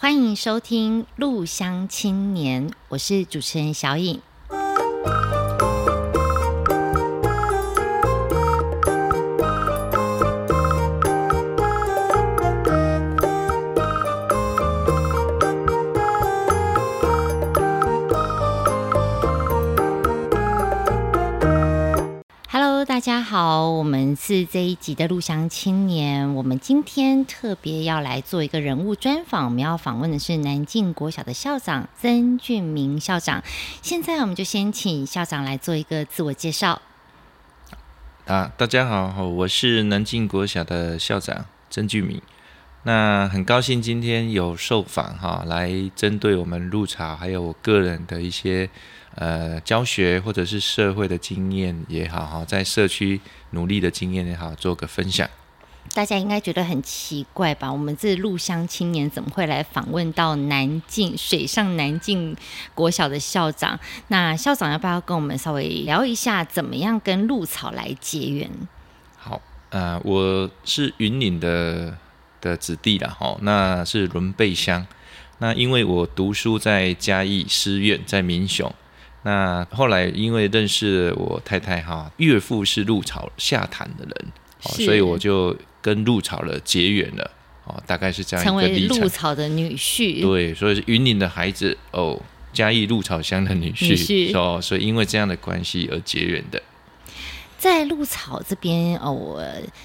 欢迎收听《路乡青年》，我是主持人小颖。我们是这一集的鹿乡青年。我们今天特别要来做一个人物专访，我们要访问的是南靖国小的校长曾俊明校长。现在我们就先请校长来做一个自我介绍。啊，大家好，我是南靖国小的校长曾俊明。那很高兴今天有受访哈，来针对我们鹿草还有我个人的一些。呃，教学或者是社会的经验也好，哈，在社区努力的经验也好，做个分享。大家应该觉得很奇怪吧？我们这鹿乡青年怎么会来访问到南靖水上南靖国小的校长？那校长要不要跟我们稍微聊一下，怎么样跟鹿草来结缘？好，呃，我是云岭的的子弟啦，哈，那是仑背乡。那因为我读书在嘉义师院，在民雄。那后来因为认识了我太太哈，岳父是鹿草下坛的人，是所以我就跟鹿草了结缘了，哦，大概是这样一个历程。成为鹿草的女婿，对，所以是云林的孩子哦，嘉义鹿草乡的女婿，女婿哦，所以因为这样的关系而结缘的。在鹿草这边哦，我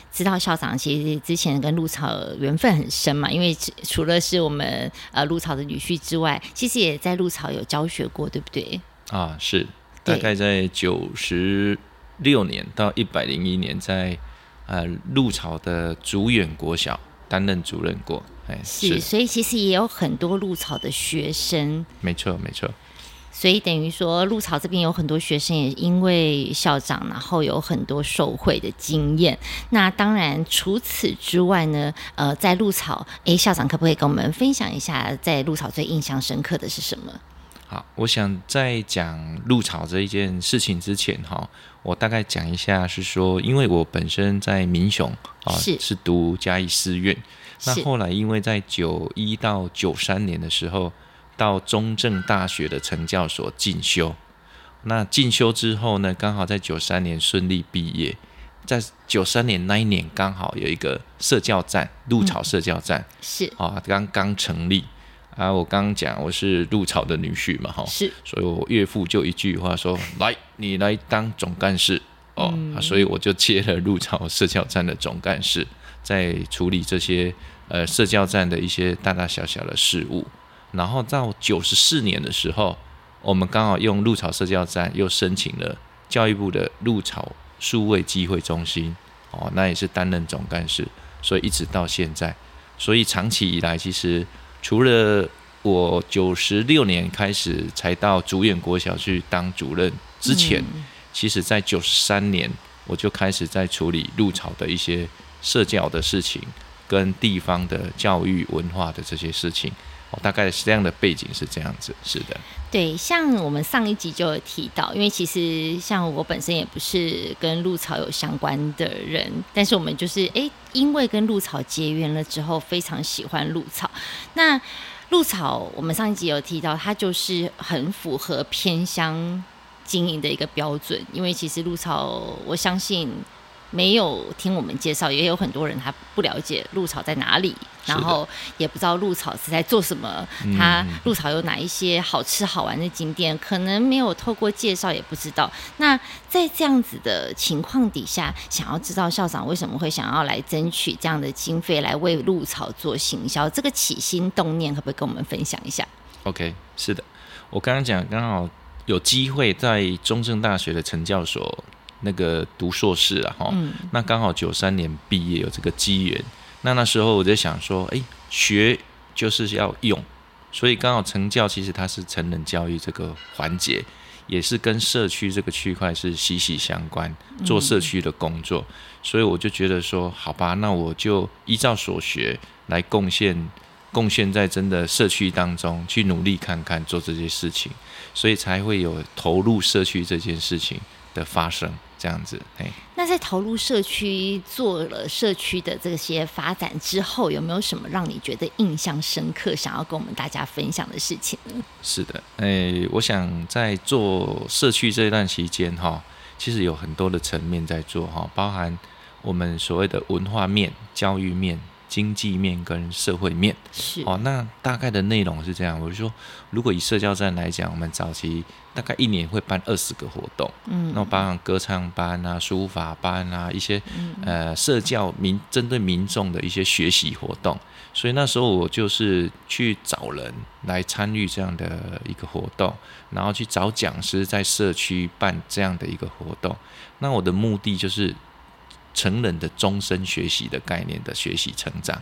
知道校长其实之前跟鹿草缘分很深嘛，因为除了是我们呃鹿草的女婿之外，其实也在鹿草有教学过，对不对？啊，是。大概在九十六年到一百零一年在，在呃鹿草的竹远国小担任主任过，哎，是，是。所以其实也有很多鹿草的学生，没错没错，所以等于说鹿草这边有很多学生也因为校长，然后有很多受贿的经验。那当然除此之外呢，呃，在鹿草，哎，校长可不可以跟我们分享一下，在鹿草最印象深刻的是什么？好，我想在讲入草这一件事情之前，哈，我大概讲一下，是说，因为我本身在民雄啊，是，是读嘉义师院，那后来因为在九一到九三年的时候，到中正大学的成教所进修，那进修之后呢，刚好在九三年顺利毕业，在九三年那一年刚好有一个社教站，鹿草社教站，嗯、是。啊，刚刚成立。啊，我刚刚讲我是陆草的女婿嘛，哈，是，所以我岳父就一句话说：“来，你来当总干事哦。嗯”所以我就接了陆草社交站的总干事，在处理这些呃社交站的一些大大小小的事务。然后到九十四年的时候，我们刚好用鹿草社交站又申请了教育部的鹿草数位机会中心哦，那也是担任总干事，所以一直到现在，所以长期以来其实。除了我九十六年开始才到主演国小去当主任之前，其实在九十三年我就开始在处理入朝的一些社教的事情，跟地方的教育文化的这些事情。大概是这样的背景是这样子，是的。对，像我们上一集就有提到，因为其实像我本身也不是跟鹿草有相关的人，但是我们就是哎，因为跟鹿草结缘了之后，非常喜欢鹿草。那鹿草，我们上一集有提到，它就是很符合偏乡经营的一个标准，因为其实鹿草，我相信。没有听我们介绍，也有很多人他不了解鹿草在哪里，然后也不知道鹿草是在做什么。他鹿草有哪一些好吃好玩的景点，可能没有透过介绍也不知道。那在这样子的情况底下，想要知道校长为什么会想要来争取这样的经费来为鹿草做行销，这个起心动念可不可以跟我们分享一下？OK，是的，我刚刚讲刚好有机会在中正大学的成教所。那个读硕士啊，哈、嗯，那刚好九三年毕业有这个机缘，那那时候我在想说，哎，学就是要用，所以刚好成教其实它是成人教育这个环节，也是跟社区这个区块是息息相关，做社区的工作，嗯、所以我就觉得说，好吧，那我就依照所学来贡献，贡献在真的社区当中去努力看看做这些事情，所以才会有投入社区这件事情的发生。这样子。哎，那在投入社区做了社区的这些发展之后，有没有什么让你觉得印象深刻，想要跟我们大家分享的事情呢？是的，哎，我想在做社区这一段期间哈，其实有很多的层面在做哈，包含我们所谓的文化面、教育面。经济面跟社会面是哦，那大概的内容是这样。我就说，如果以社交站来讲，我们早期大概一年会办二十个活动，嗯，那包含歌唱班啊、书法班啊一些、嗯、呃社教民针对民众的一些学习活动。所以那时候我就是去找人来参与这样的一个活动，然后去找讲师在社区办这样的一个活动。那我的目的就是。成人的终身学习的概念的学习成长，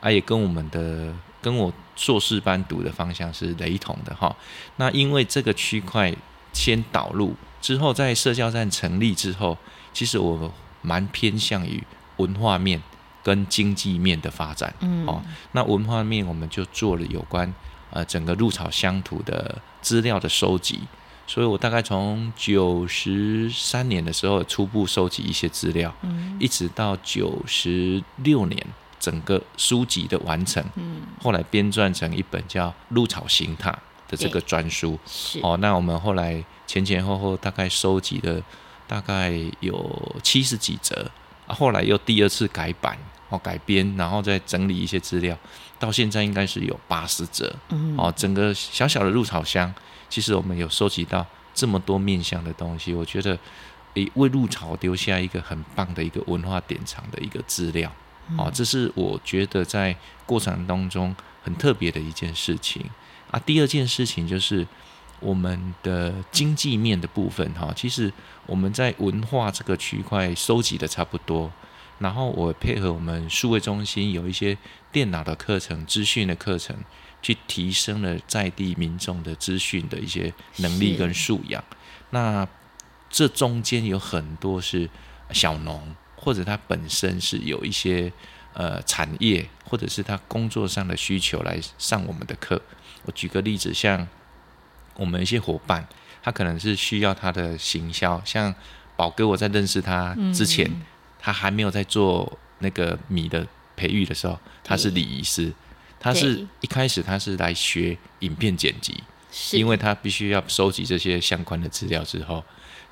啊，也跟我们的跟我硕士班读的方向是雷同的哈。那因为这个区块先导入之后，在社交站成立之后，其实我蛮偏向于文化面跟经济面的发展。嗯，哦，那文化面我们就做了有关呃整个入草乡土的资料的收集。所以我大概从九十三年的时候初步收集一些资料，嗯，一直到九十六年整个书籍的完成，嗯，后来编撰成一本叫《鹿草行踏》的这个专书，是哦。那我们后来前前后后大概收集了大概有七十几则，啊，后来又第二次改版哦改编，然后再整理一些资料，到现在应该是有八十则，嗯，哦，整个小小的鹿草乡。其实我们有收集到这么多面向的东西，我觉得，诶，为入潮留下一个很棒的一个文化典藏的一个资料，哦、嗯，这是我觉得在过程当中很特别的一件事情啊。第二件事情就是我们的经济面的部分，哈，其实我们在文化这个区块收集的差不多，然后我配合我们数位中心有一些电脑的课程、资讯的课程。去提升了在地民众的资讯的一些能力跟素养。那这中间有很多是小农，或者他本身是有一些呃产业，或者是他工作上的需求来上我们的课。我举个例子，像我们一些伙伴，他可能是需要他的行销。像宝哥，我在认识他之前，嗯、他还没有在做那个米的培育的时候，他是礼仪师。他是一开始他是来学影片剪辑，因为他必须要收集这些相关的资料之后，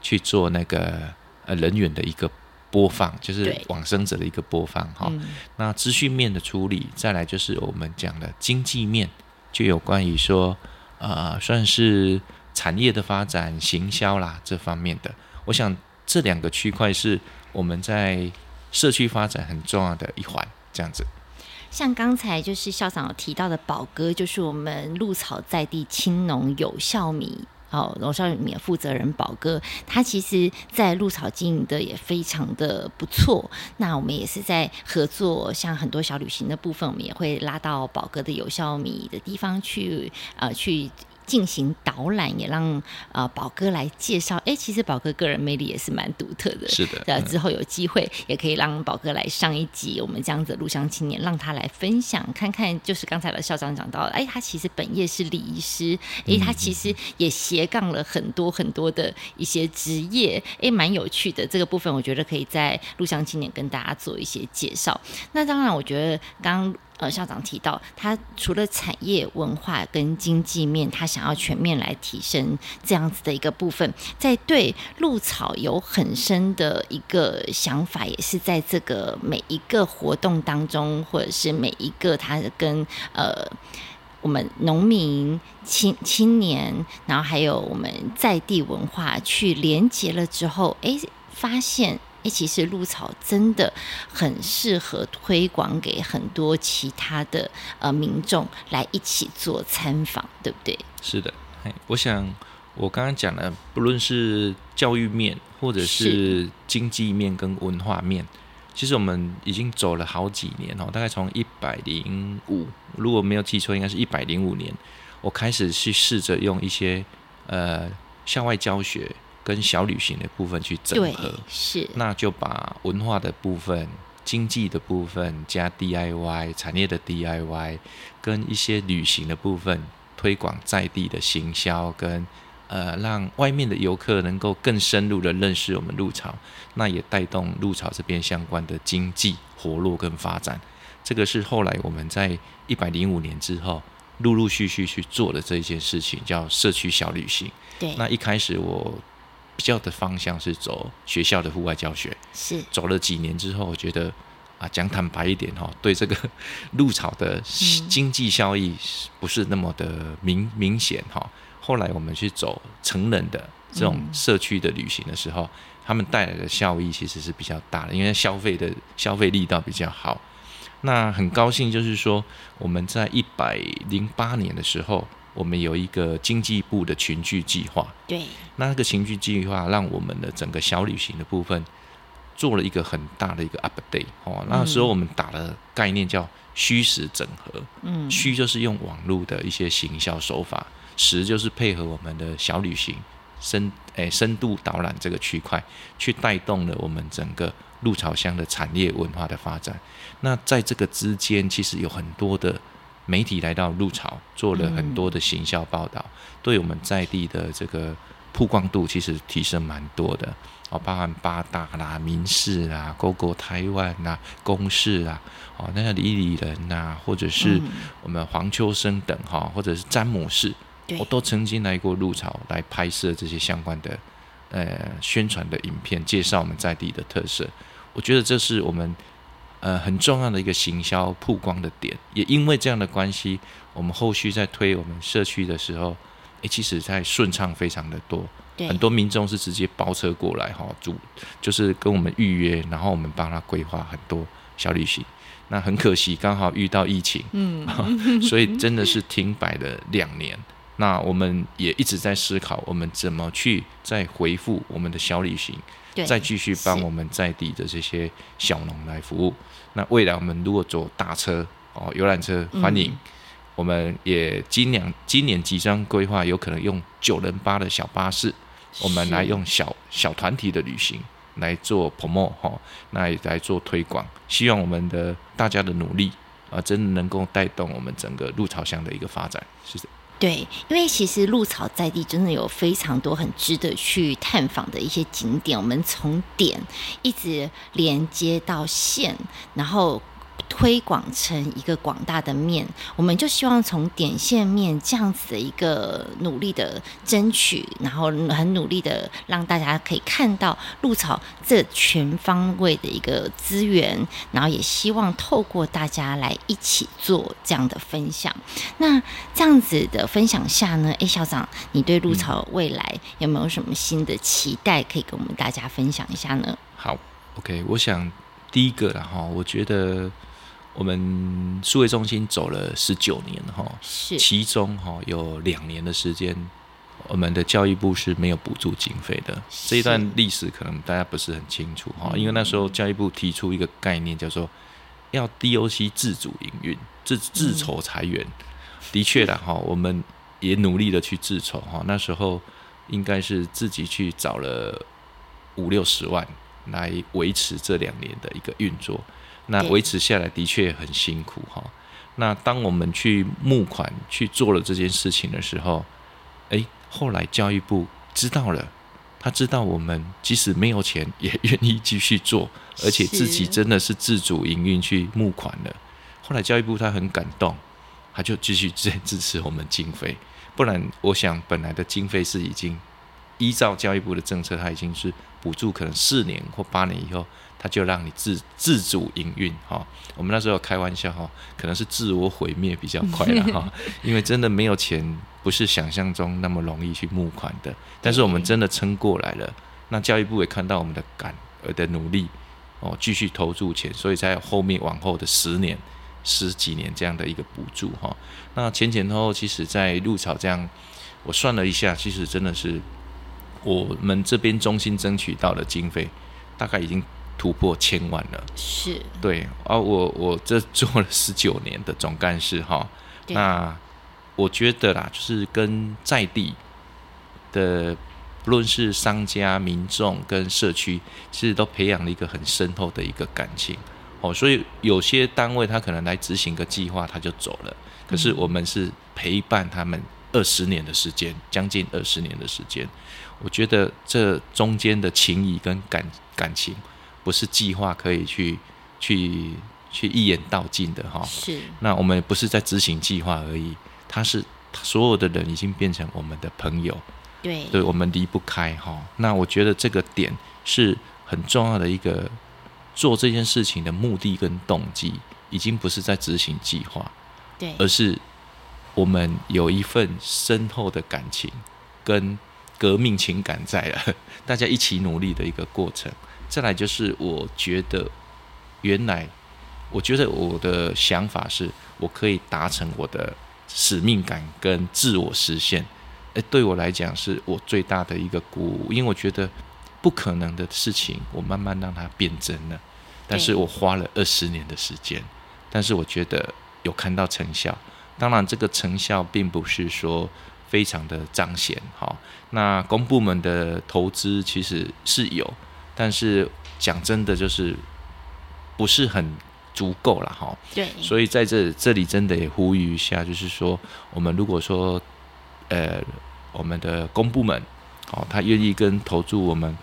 去做那个呃人员的一个播放，就是往生者的一个播放哈。那资讯面的处理，再来就是我们讲的经济面，就有关于说呃算是产业的发展、行销啦这方面的。我想这两个区块是我们在社区发展很重要的一环，这样子。像刚才就是校长提到的宝哥，就是我们鹿草在地青农有效米哦，有效米的负责人宝哥，他其实在鹿草经营的也非常的不错。那我们也是在合作，像很多小旅行的部分，我们也会拉到宝哥的有效米的地方去，呃，去。进行导览，也让呃宝哥来介绍。哎，其实宝哥个人魅力也是蛮独特的。是的。呃，之后有机会也可以让宝哥来上一集，我们这样子的鹿乡青年，让他来分享，看看就是刚才的校长讲到，哎，他其实本业是礼仪师，哎，他其实也斜杠了很多很多的一些职业，哎，蛮有趣的。这个部分我觉得可以在鹿乡青年跟大家做一些介绍。那当然，我觉得刚。呃，校长提到，他除了产业、文化跟经济面，他想要全面来提升这样子的一个部分，在对鹿草有很深的一个想法，也是在这个每一个活动当中，或者是每一个他跟呃我们农民青青年，然后还有我们在地文化去连接了之后，哎，发现。其实鹿草真的很适合推广给很多其他的呃民众来一起做参访，对不对？是的，我想我刚刚讲的，不论是教育面，或者是经济面跟文化面，其实我们已经走了好几年哦，大概从一百零五，如果没有记错，应该是一百零五年，我开始去试着用一些呃校外教学。跟小旅行的部分去整合，是，那就把文化的部分、经济的部分加 DIY 产业的 DIY，跟一些旅行的部分推广在地的行销跟呃，让外面的游客能够更深入的认识我们鹿草，那也带动鹿草这边相关的经济活络跟发展。这个是后来我们在一百零五年之后，陆陆续续去做的这一件事情，叫社区小旅行。对，那一开始我比较的方向是走学校的户外教学，是走了几年之后，我觉得啊，讲坦白一点哈，对这个鹿草的经济效益不是那么的明明显哈。后来我们去走成人的这种社区的旅行的时候，嗯、他们带来的效益其实是比较大的，因为消费的消费力道比较好。那很高兴就是说，我们在一百零八年的时候，我们有一个经济部的群聚计划。对，那个群聚计划让我们的整个小旅行的部分做了一个很大的一个 update 哦。那时候我们打了概念叫虚实整合。嗯，虚就是用网络的一些行销手法。实就是配合我们的小旅行深诶深度导览这个区块，去带动了我们整个鹿草乡的产业文化的发展。那在这个之间，其实有很多的媒体来到鹿草，做了很多的行销报道，对我们在地的这个曝光度其实提升蛮多的。哦，包含八大啦、民视啦、GoGo 台湾啦、公视啦，哦，那个李李仁呐，或者是我们黄秋生等哈，或者是詹姆士。我都曾经来过鹿草来拍摄这些相关的呃宣传的影片，介绍我们在地的特色。我觉得这是我们呃很重要的一个行销曝光的点。也因为这样的关系，我们后续在推我们社区的时候，诶，其实在顺畅非常的多。很多民众是直接包车过来哈，主就是跟我们预约，然后我们帮他规划很多小旅行。那很可惜，刚好遇到疫情，嗯，所以真的是停摆了两年。那我们也一直在思考，我们怎么去再回复我们的小旅行，再继续帮我们在地的这些小农来服务。那未来我们如果走大车哦，游览车欢迎，嗯、我们也今年今年即将规划，有可能用九人八的小巴士，我们来用小小团体的旅行来做 promote 哈，那也来做推广。希望我们的大家的努力啊，真的能够带动我们整个鹿草乡的一个发展，谢谢。对，因为其实鹿草在地真的有非常多很值得去探访的一些景点，我们从点一直连接到线，然后。推广成一个广大的面，我们就希望从点线面这样子的一个努力的争取，然后很努力的让大家可以看到鹿草这全方位的一个资源，然后也希望透过大家来一起做这样的分享。那这样子的分享下呢，哎，校长，你对鹿草未来有没有什么新的期待可以跟我们大家分享一下呢？好，OK，我想第一个了哈，我觉得。我们数位中心走了十九年哈，是其中哈有两年的时间，我们的教育部是没有补助经费的。这一段历史可能大家不是很清楚哈，因为那时候教育部提出一个概念，叫做要 DOC 自主营运、自自筹财源。的确的哈，我们也努力的去自筹哈，那时候应该是自己去找了五六十万来维持这两年的一个运作。那维持下来的确很辛苦哈。那当我们去募款去做了这件事情的时候，哎，后来教育部知道了，他知道我们即使没有钱 也愿意继续做，而且自己真的是自主营运去募款了。后来教育部他很感动，他就继续支支持我们经费。不然，我想本来的经费是已经依照教育部的政策，它已经是补助可能四年或八年以后。它就让你自自主营运哈，我们那时候开玩笑哈，可能是自我毁灭比较快了 哈，因为真的没有钱，不是想象中那么容易去募款的。但是我们真的撑过来了，那教育部也看到我们的感而的努力哦，继续投注钱，所以在后面往后的十年、十几年这样的一个补助哈。那前前后后，其实在入草这样，我算了一下，其实真的是我们这边中心争取到的经费，大概已经。突破千万了，是。对啊，我我这做了十九年的总干事哈，那我觉得啦，就是跟在地的不论是商家、民众跟社区，其实都培养了一个很深厚的一个感情。哦，所以有些单位他可能来执行个计划他就走了，可是我们是陪伴他们二十年的时间，将近二十年的时间。我觉得这中间的情谊跟感感情，不是计划可以去去去一眼道尽的哈。是。那我们不是在执行计划而已，他是所有的人已经变成我们的朋友。对。对，我们离不开哈。那我觉得这个点是很重要的一个做这件事情的目的跟动机，已经不是在执行计划，对，而是我们有一份深厚的感情跟。革命情感在了，大家一起努力的一个过程。再来就是，我觉得原来，我觉得我的想法是，我可以达成我的使命感跟自我实现。诶，对我来讲是我最大的一个鼓舞，因为我觉得不可能的事情，我慢慢让它变真了。但是我花了二十年的时间，但是我觉得有看到成效。当然，这个成效并不是说。非常的彰显，好，那公部门的投资其实是有，但是讲真的就是不是很足够了，哈。对。所以在这这里真的也呼吁一下，就是说，我们如果说，呃，我们的公部门，哦，他愿意跟投注我们，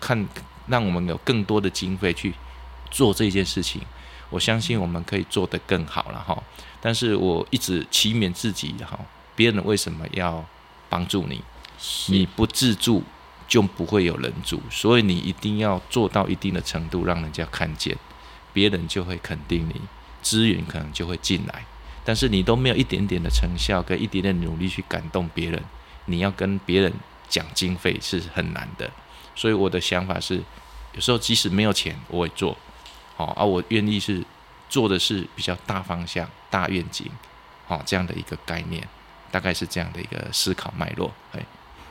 看，让我们有更多的经费去做这件事情，我相信我们可以做得更好了，哈。但是我一直祈勉自己，哈。别人为什么要帮助你？你不自助就不会有人助，所以你一定要做到一定的程度，让人家看见，别人就会肯定你，资源可能就会进来。但是你都没有一点点的成效跟一点点努力去感动别人，你要跟别人讲经费是很难的。所以我的想法是，有时候即使没有钱，我会做，好，而我愿意是做的是比较大方向、大愿景，好，这样的一个概念。大概是这样的一个思考脉络，哎。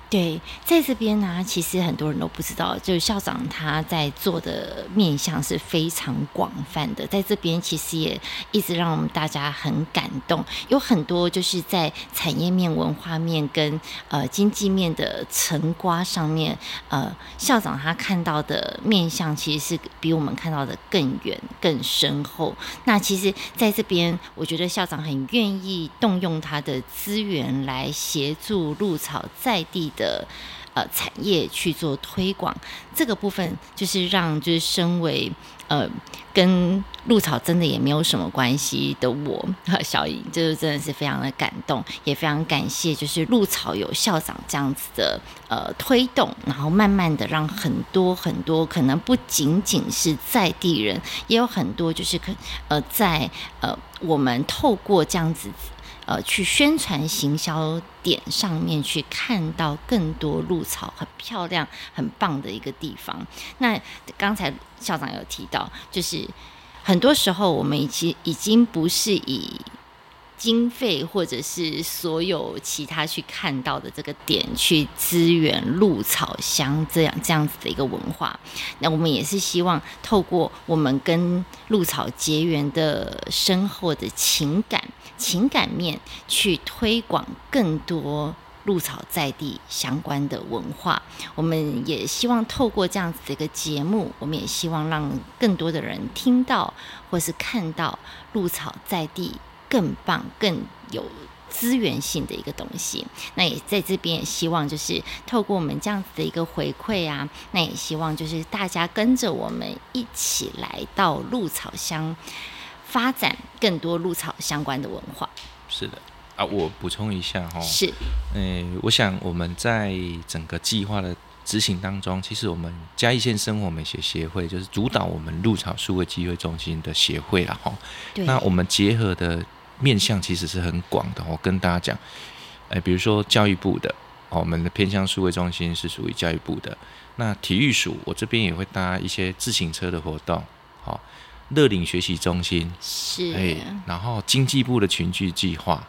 对，在这边呢、其实很多人都不知道，就是校长他在做的面向是非常广泛的。在这边，其实也一直让我们大家很感动，有很多就是在产业面、文化面跟呃经济面的成瓜上面，呃，校长他看到的面向其实是比我们看到的更远、更深厚。那其实在这边，我觉得校长很愿意动用他的资源来协助鹿草在地的呃产业去做推广，这个部分就是让就是身为呃跟鹿草真的也没有什么关系的我和 小颖，就是真的是非常的感动，也非常感谢就是鹿草有校长这样子的呃推动，然后慢慢的让很多很多可能不仅仅是在地人，也有很多就是可呃在呃我们透过这样子。呃，去宣传行销点上面去看到更多鹿草很漂亮、很棒的一个地方。那刚才校长有提到，就是很多时候我们已经已经不是以。经费或者是所有其他去看到的这个点去支援鹿草乡这样这样子的一个文化，那我们也是希望透过我们跟鹿草结缘的深厚的情感情感面去推广更多鹿草在地相关的文化。我们也希望透过这样子的一个节目，我们也希望让更多的人听到或是看到鹿草在地。更棒、更有资源性的一个东西，那也在这边也希望就是透过我们这样子的一个回馈啊，那也希望就是大家跟着我们一起来到鹿草乡发展更多鹿草相关的文化。是的啊，我补充一下哈，是，诶，我想我们在整个计划的执行当中，其实我们嘉义县生活美学协会就是主导我们鹿草数位机会中心的协会了哈。对，那我们结合的。面向其实是很广的，我跟大家讲，哎，比如说教育部的，哦，我们的偏向数位中心是属于教育部的。那体育署，我这边也会搭一些自行车的活动，好，乐领学习中心是，哎，然后经济部的群聚计划，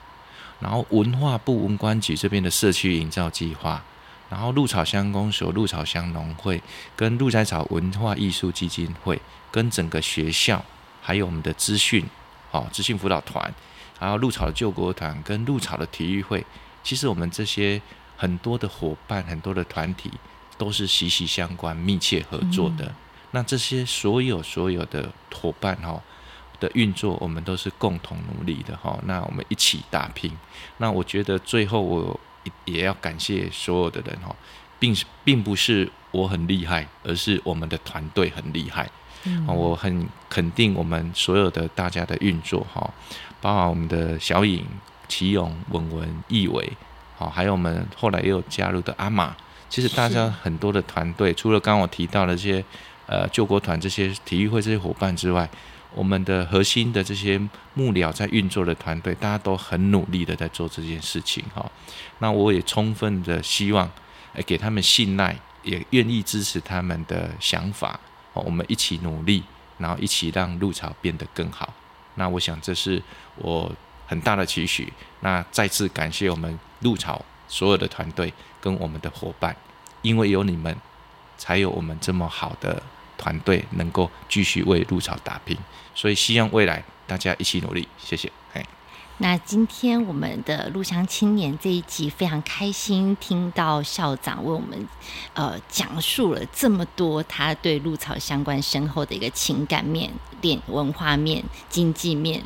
然后文化部文管局这边的社区营造计划，然后鹿草乡公所、鹿草乡农会跟鹿仔草文化艺术基金会，跟整个学校，还有我们的资讯，好，资讯辅导团。还有鹿草的救国团跟鹿草的体育会，其实我们这些很多的伙伴、很多的团体都是息息相关、密切合作的。嗯、那这些所有所有的伙伴哈，的运作，我们都是共同努力的哈。那我们一起打拼。那我觉得最后我也要感谢所有的人哈，并并不是我很厉害，而是我们的团队很厉害。嗯，我很肯定我们所有的大家的运作哈，包括我们的小颖、齐勇、文文、易伟，好，还有我们后来又加入的阿玛。其实大家很多的团队，除了刚刚我提到的这些呃救国团这些体育会这些伙伴之外，我们的核心的这些幕僚在运作的团队，大家都很努力的在做这件事情哈。那我也充分的希望，诶，给他们信赖，也愿意支持他们的想法。我们一起努力，然后一起让鹿草变得更好。那我想这是我很大的期许。那再次感谢我们鹿草所有的团队跟我们的伙伴，因为有你们，才有我们这么好的团队能够继续为鹿草打拼。所以希望未来大家一起努力。谢谢。哎那今天我们的鹿乡青年这一集非常开心，听到校长为我们呃讲述了这么多他对鹿草相关深厚的一个情感面、练文化面、经济面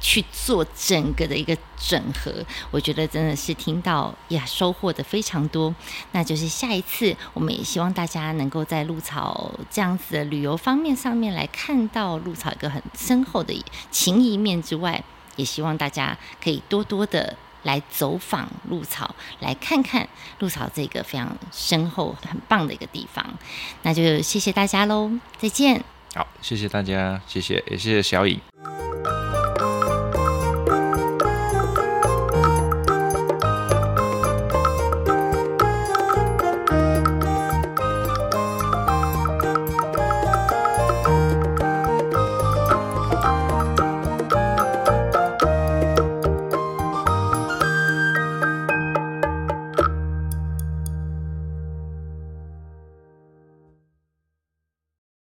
去做整个的一个整合，我觉得真的是听到呀收获的非常多。那就是下一次我们也希望大家能够在鹿草这样子的旅游方面上面来看到鹿草一个很深厚的情谊面之外。也希望大家可以多多的来走访鹿草，来看看鹿草这个非常深厚、很棒的一个地方。那就谢谢大家喽，再见。好，谢谢大家，谢谢，也谢谢小颖。